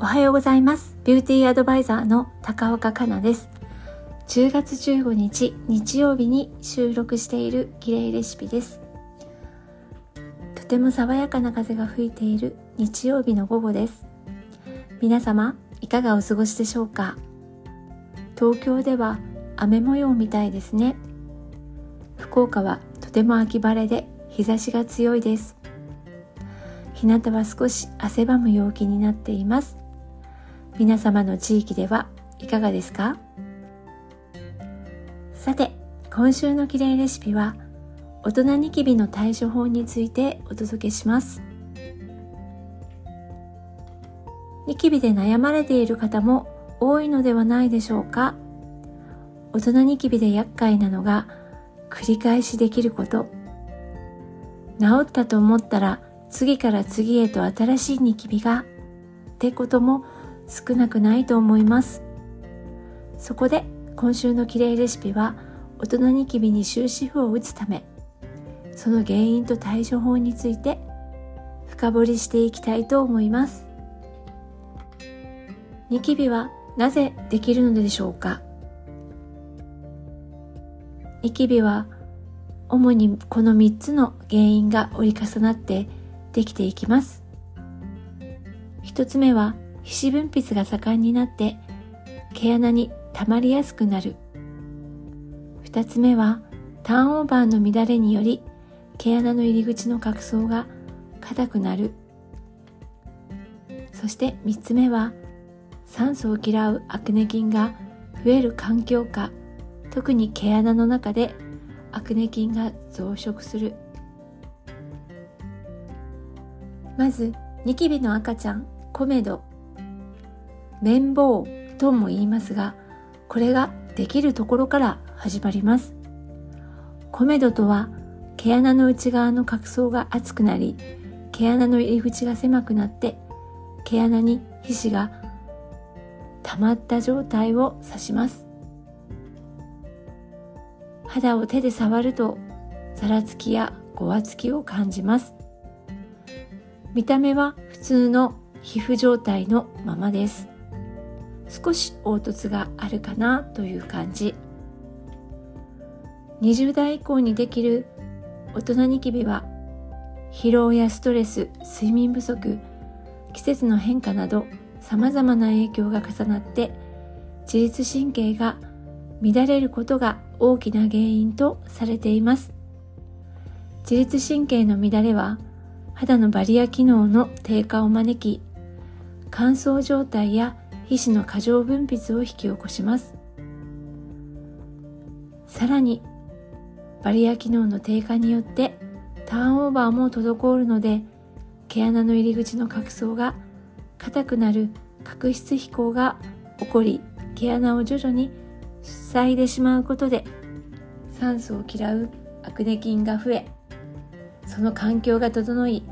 おはようございます。ビューティーアドバイザーの高岡香奈です。10月15日日曜日に収録している綺麗レシピです。とても爽やかな風が吹いている日曜日の午後です。皆様いかがお過ごしでしょうか？東京では雨模様みたいですね。福岡はとても秋晴れで日差しが強いです。日向は少し汗ばむ陽気になっています。皆様の地域ではいかがですか？さて今週のきれいレシピは大人ニキビの対処法についてお届けします。ニキビで悩まれている方も多いのではないでしょうか？大人ニキビで厄介なのが繰り返しできること。治ったと思ったら次から次へと新しいニキビがってことも少なくないと思います。そこで今週のきれいレシピは大人ニキビに終止符を打つためその原因と対処法について深掘りしていきたいと思います。ニキビはなぜできるのでしょうか？ニキビは主にこの3つの原因が折り重なってできていきます。一つ目は皮脂分泌が盛んになって毛穴に溜まりやすくなる。二つ目はターンオーバーの乱れにより毛穴の入り口の角層が硬くなる。そして三つ目は酸素を嫌うアクネ菌が増える環境下特に毛穴の中でアクネ菌が増殖する。まずニキビの赤ちゃんコメド。綿棒とも言いますがこれができるところから始まります。コメドとは毛穴の内側の角層が厚くなり毛穴の入り口が狭くなって毛穴に皮脂が溜まった状態を指します。肌を手で触るとざらつきやごわつきを感じます。見た目は普通の皮膚状態のままです。少し凹凸があるかなという感じ。20代以降にできる大人ニキビは疲労やストレス睡眠不足季節の変化など様々な影響が重なって自律神経が乱れることが大きな原因とされています。自律神経の乱れは肌のバリア機能の低下を招き乾燥状態や皮脂の過剰分泌を引き起こします。さらにバリア機能の低下によってターンオーバーも滞るので毛穴の入り口の角層が硬くなる角質飛行が起こり毛穴を徐々に塞いでしまうことで酸素を嫌うアクネ菌が増えその環境が整い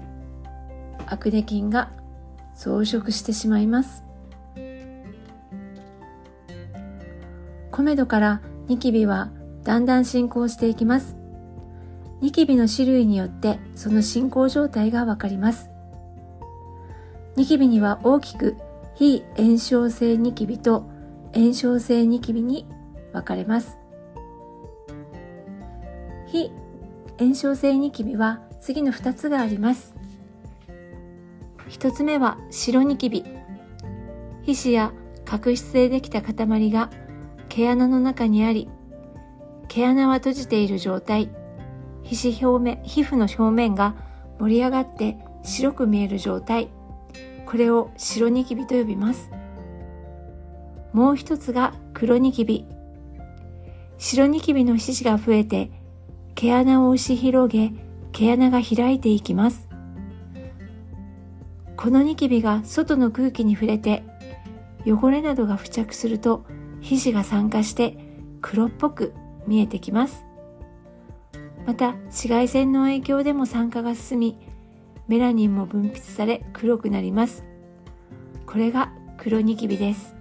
アクネ菌が増殖してしまいます。コメドからニキビはだんだん進行していきます。ニキビの種類によってその進行状態がわかります。ニキビには大きく非炎症性ニキビと炎症性ニキビに分かれます。非炎症性ニキビは次の2つがあります。1つ目は白ニキビ。皮脂や角質でできた塊が毛穴の中にあり毛穴は閉じている状態。皮脂表面皮膚の表面が盛り上がって白く見える状態。これを白ニキビと呼びます。もう一つが黒ニキビ。白ニキビの皮脂が増えて毛穴を押し広げ毛穴が開いていきます。このニキビが外の空気に触れて汚れなどが付着すると皮脂が酸化して黒っぽく見えてきます。また紫外線の影響でも酸化が進みメラニンも分泌され黒くなります。これが黒ニキビです。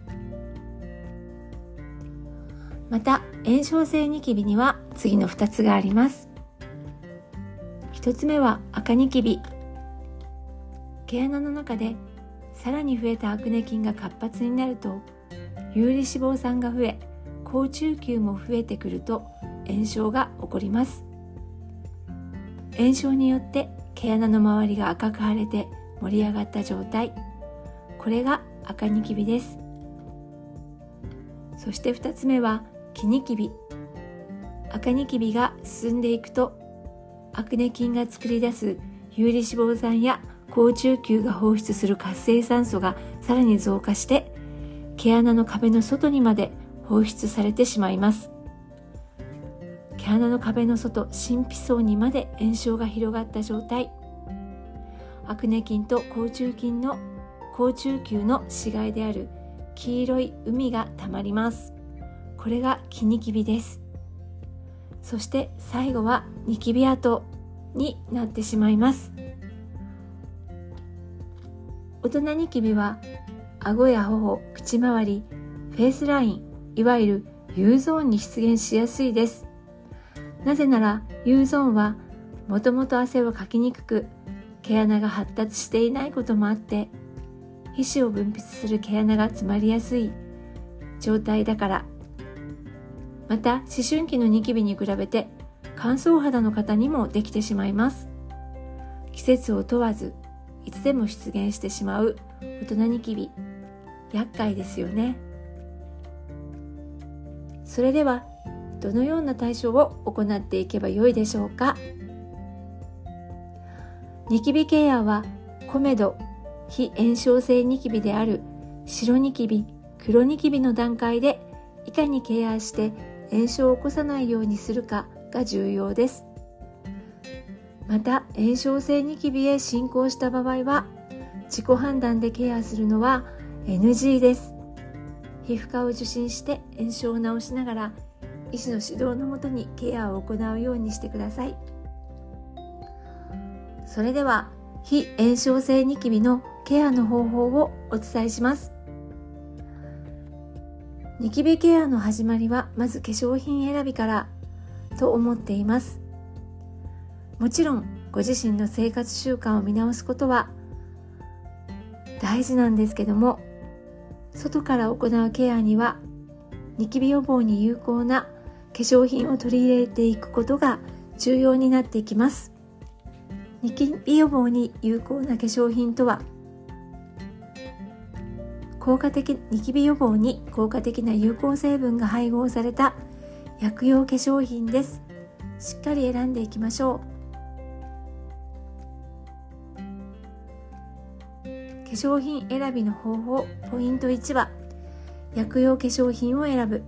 また炎症性ニキビには次の2つがあります。1つ目は赤ニキビ。毛穴の中でさらに増えたアクネ菌が活発になると有利脂肪酸が増え高中球も増えてくると炎症が起こります。炎症によって毛穴の周りが赤く腫れて盛り上がった状態。これが赤ニキビです。そして2つ目は黄ニキビ。赤ニキビが進んでいくとアクネ菌が作り出す有利脂肪酸や高中球が放出する活性酸素がさらに増加して毛穴の壁の外にまで放出されてしまいます。毛穴の壁の外神秘層にまで炎症が広がった状態。アクネ菌と高中菌の高中球の死骸である黄色い海がたまります。これが黄ニキビです。そして最後はニキビ跡になってしまいます。大人ニキビは顎や頬口周りフェイスラインいわゆる U ゾーンに出現しやすいです。なぜなら U ゾーンはもともと汗をかきにくく毛穴が発達していないこともあって皮脂を分泌する毛穴が詰まりやすい状態だから。また思春期のニキビに比べて乾燥肌の方にもできてしまいます。季節を問わずいつでも出現してしまう大人ニキビ。厄介ですよね。それではどのような対処を行っていけばよいでしょうか。ニキビケアはコメド非炎症性ニキビである白ニキビ黒ニキビの段階でいかにケアして炎症を起こさないようにするかが重要です。また炎症性ニキビへ進行した場合は自己判断でケアするのは NG です。皮膚科を受診して炎症を治しながら医師の指導のもとにケアを行うようにしてください。それでは非炎症性ニキビのケアの方法をお伝えします。ニキビケアの始まりはまず化粧品選びからと思っています。もちろんご自身の生活習慣を見直すことは大事なんですけども外から行うケアにはニキビ予防に有効な化粧品を取り入れていくことが重要になっていきます。ニキビ予防に有効な化粧品とは効果的ニキビ予防に効果的な有効成分が配合された薬用化粧品です。しっかり選んでいきましょう。化粧品選びの方法ポイント1は薬用化粧品を選ぶ。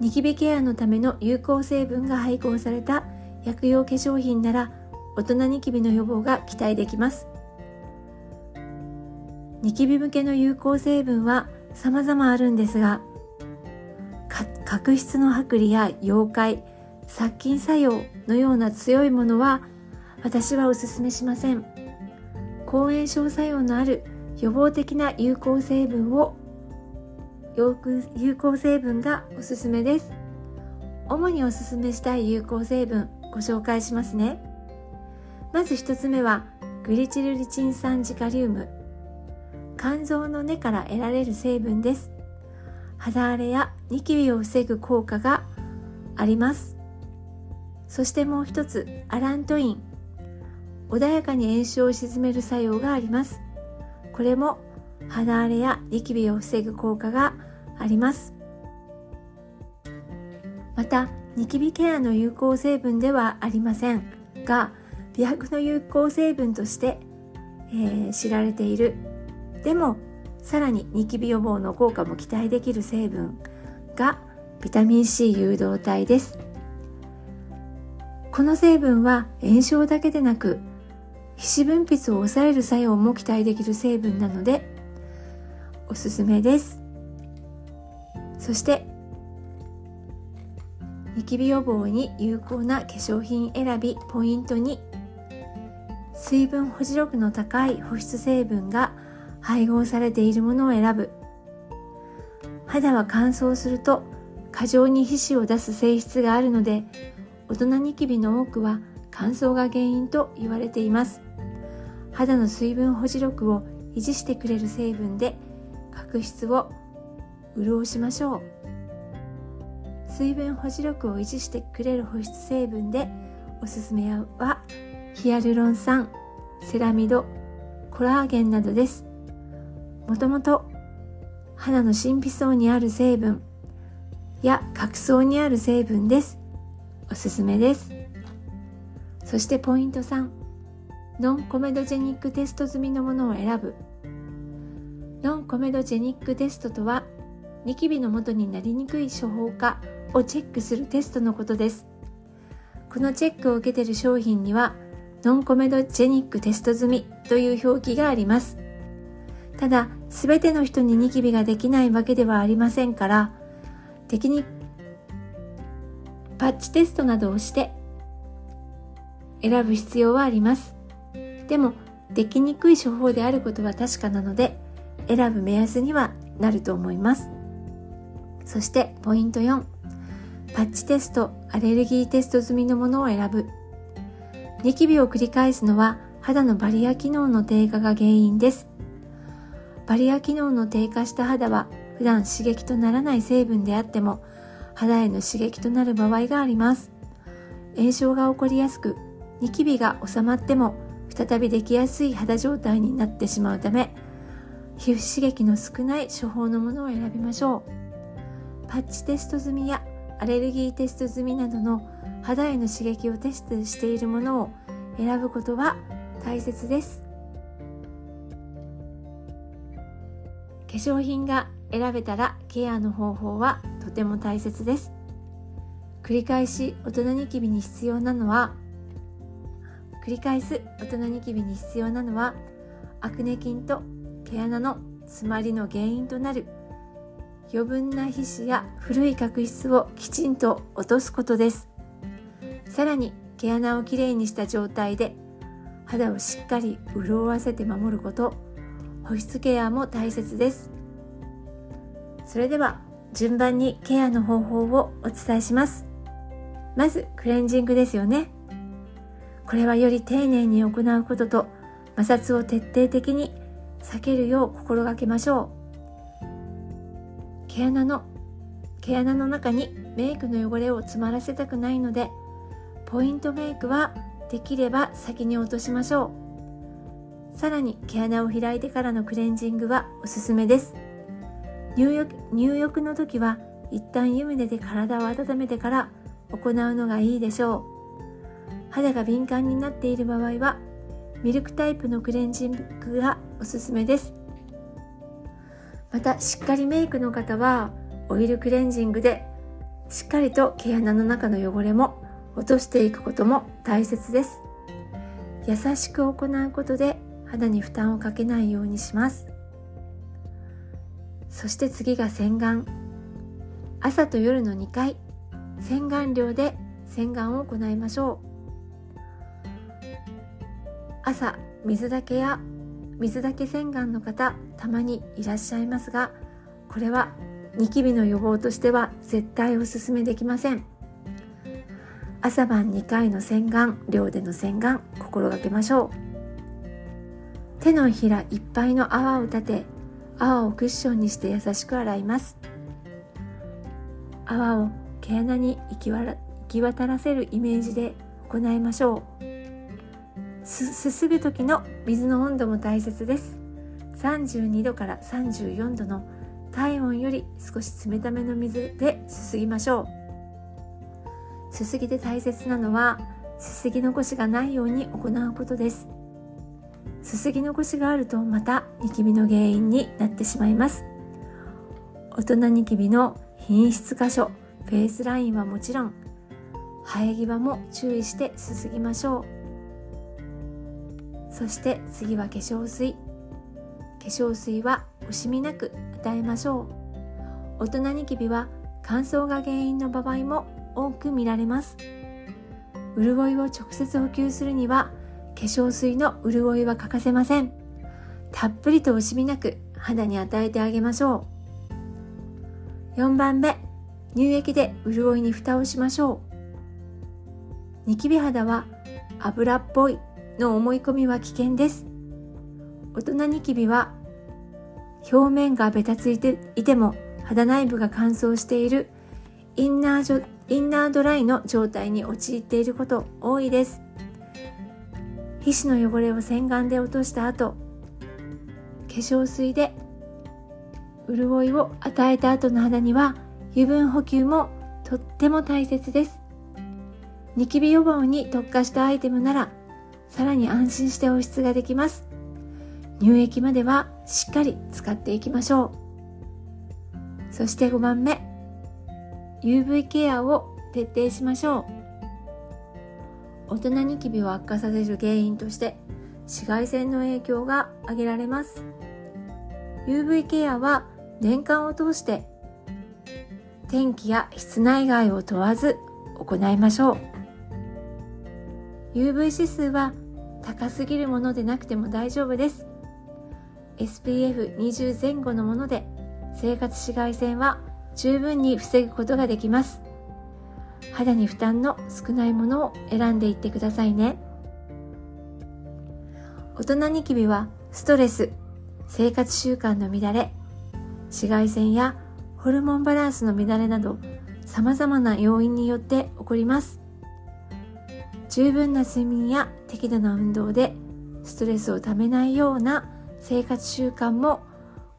ニキビケアのための有効成分が配合された薬用化粧品なら大人ニキビの予防が期待できます。ニキビ向けの有効成分は様々あるんですが角質の剥離や溶解殺菌作用のような強いものは私はおすすめしません。抗炎症作用のある予防的な有効成分を有効成分がおすすめです。主におすすめしたい有効成分ご紹介しますね。まず1つ目はグリチルリチン酸ジカリウム。肝臓の根から得られる成分です。肌荒れやニキビを防ぐ効果があります。そしてもう一つアラントイン。穏やかに炎症を鎮める作用があります。これも肌荒れやニキビを防ぐ効果があります。またニキビケアの有効成分ではありませんが美白の有効成分として、えー、知られている。でもさらにニキビ予防の効果も期待できる成分がビタミン C 誘導体です。この成分は炎症だけでなく皮脂分泌を抑える作用も期待できる成分なのでおすすめです。そしてニキビ予防に有効な化粧品選びポイント2水分保持力の高い保湿成分が配合されているものを選ぶ。肌は乾燥すると過剰に皮脂を出す性質があるので大人ニキビの多くは乾燥が原因と言われています。肌の水分保持力を維持してくれる成分で角質を潤しましょう。水分保持力を維持してくれる保湿成分でおすすめはヒアルロン酸セラミドコラーゲンなどです。もともと肌の神秘層にある成分や角層にある成分です。おすすめです。そしてポイント3ノンコメドジェニックテスト済みのものを選ぶ。ノンコメドジェニックテストとはニキビの元になりにくい処方かをチェックするテストのことです。このチェックを受けている商品にはノンコメドジェニックテスト済みという表記があります。ただ全ての人にニキビができないわけではありませんから敵にパッチテストなどをして選ぶ必要はあります。でもできにくい処方であることは確かなので選ぶ目安にはなると思います。そしてポイント4パッチテストアレルギーテスト済みのものを選ぶ。ニキビを繰り返すのは肌のバリア機能の低下が原因です。バリア機能の低下した肌は普段刺激とならない成分であっても肌への刺激となる場合があります。炎症が起こりやすくニキビが収まっても再びできやすい肌状態になってしまうため皮膚刺激の少ない処方のものを選びましょう。パッチテスト済みやアレルギーテスト済みなどの肌への刺激をテストしているものを選ぶことは大切です。化粧品が選べたらケアの方法はとても大切です。繰り返し大人ニキビに必要なのは繰り返す大人ニキビに必要なのはアクネ菌と毛穴の詰まりの原因となる余分な皮脂や古い角質をきちんと落とすことです。さらに毛穴をきれいにした状態で肌をしっかり潤わせて守ること保湿ケアも大切です。それでは順番にケアの方法をお伝えします。まずクレンジングですよね。これはより丁寧に行うことと摩擦を徹底的に避けるよう心がけましょう。毛穴の毛穴の中にメイクの汚れを詰まらせたくないのでポイントメイクはできれば先に落としましょう。さらに毛穴を開いてからのクレンジングはおすすめです。入浴入浴の時は一旦湯船で体を温めてから行うのがいいでしょう。肌が敏感になっている場合はミルクタイプのクレンジングがおすすめです。またしっかりメイクの方はオイルクレンジングでしっかりと毛穴の中の汚れも落としていくことも大切です。優しく行うことで肌に負担をかけないようにします。そして次が洗顔。朝と夜の2回洗顔料で洗顔を行いましょう。朝水だけや水だけ洗顔の方たまにいらっしゃいますがこれはニキビの予防としては絶対おすすめできません。朝晩2回の洗顔量での洗顔心がけましょう。手のひらいっぱいの泡を立て泡をクッションにして優しく洗います。泡を毛穴に行き渡らせるイメージで行いましょう。すすぐ時の水の温度も大切です。32度から34度の体温より少し冷ための水ですすぎましょう。すすぎで大切なのはすすぎ残しがないように行うことです。すすぎ残しがあるとまたニキビの原因になってしまいます。大人ニキビの品質箇所フェイスラインはもちろん生え際も注意してすすぎましょう。そして次は化粧水。化粧水は惜しみなく与えましょう。大人ニキビは乾燥が原因の場合も多く見られます。潤いを直接補給するには化粧水の潤いは欠かせません。たっぷりと惜しみなく肌に与えてあげましょう。4番目乳液で潤いに蓋をしましょう。ニキビ肌は油っぽいの思い込みは危険です。大人ニキビは表面がベタついていても肌内部が乾燥しているインナーインナードライの状態に陥っていること多いです。皮脂の汚れを洗顔で落とした後化粧水で潤いを与えた後の肌には油分補給もとっても大切です。ニキビ予防に特化したアイテムならさらに安心して保湿ができます。乳液まではしっかり使っていきましょう。そして5番目 UV ケアを徹底しましょう。大人ニキビを悪化させる原因として紫外線の影響が挙げられます。UV ケアは年間を通して天気や室内外を問わず行いましょう。UV 指数は高すぎるものでなくても大丈夫です。SPF20 前後のもので生活紫外線は十分に防ぐことができます。肌に負担の少ないものを選んでいってくださいね。大人ニキビはストレス生活習慣の乱れ紫外線やホルモンバランスの乱れなど様々な要因によって起こります。十分な睡眠や適度な運動でストレスをためないような生活習慣も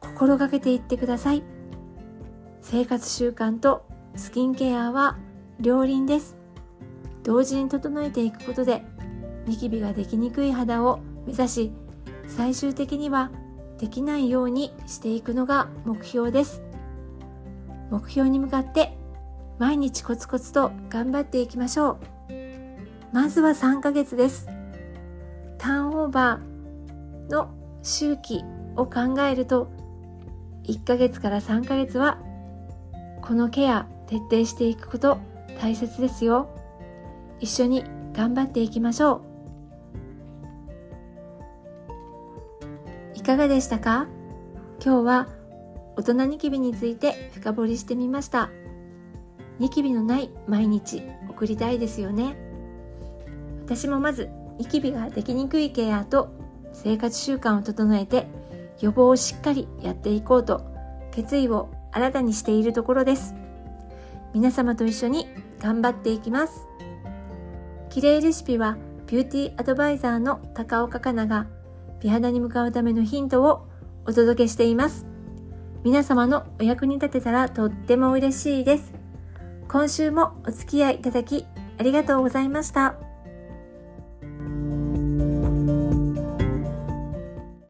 心がけていってください。生活習慣とスキンケアは両輪です。同時に整えていくことでニキビができにくい肌を目指し最終的にはできないようにしていくのが目標です。目標に向かって毎日コツコツと頑張っていきましょう。まずは3ヶ月です。ターンオーバーの周期を考えると1ヶ月から3ヶ月はこのケア徹底していくこと大切ですよ。一緒に頑張っていきましょう。いかがでしたか？今日は大人ニキビについて深掘りしてみました。ニキビのない毎日送りたいですよね。私もまずニキビができにくいケアと生活習慣を整えて予防をしっかりやっていこうと決意を新たにしているところです。皆様と一緒に頑張っていきます。綺麗レシピはビューティーアドバイザーの高岡香菜が美肌に向かうためのヒントをお届けしています。皆様のお役に立てたらとっても嬉しいです。今週もお付き合いいただきありがとうございました。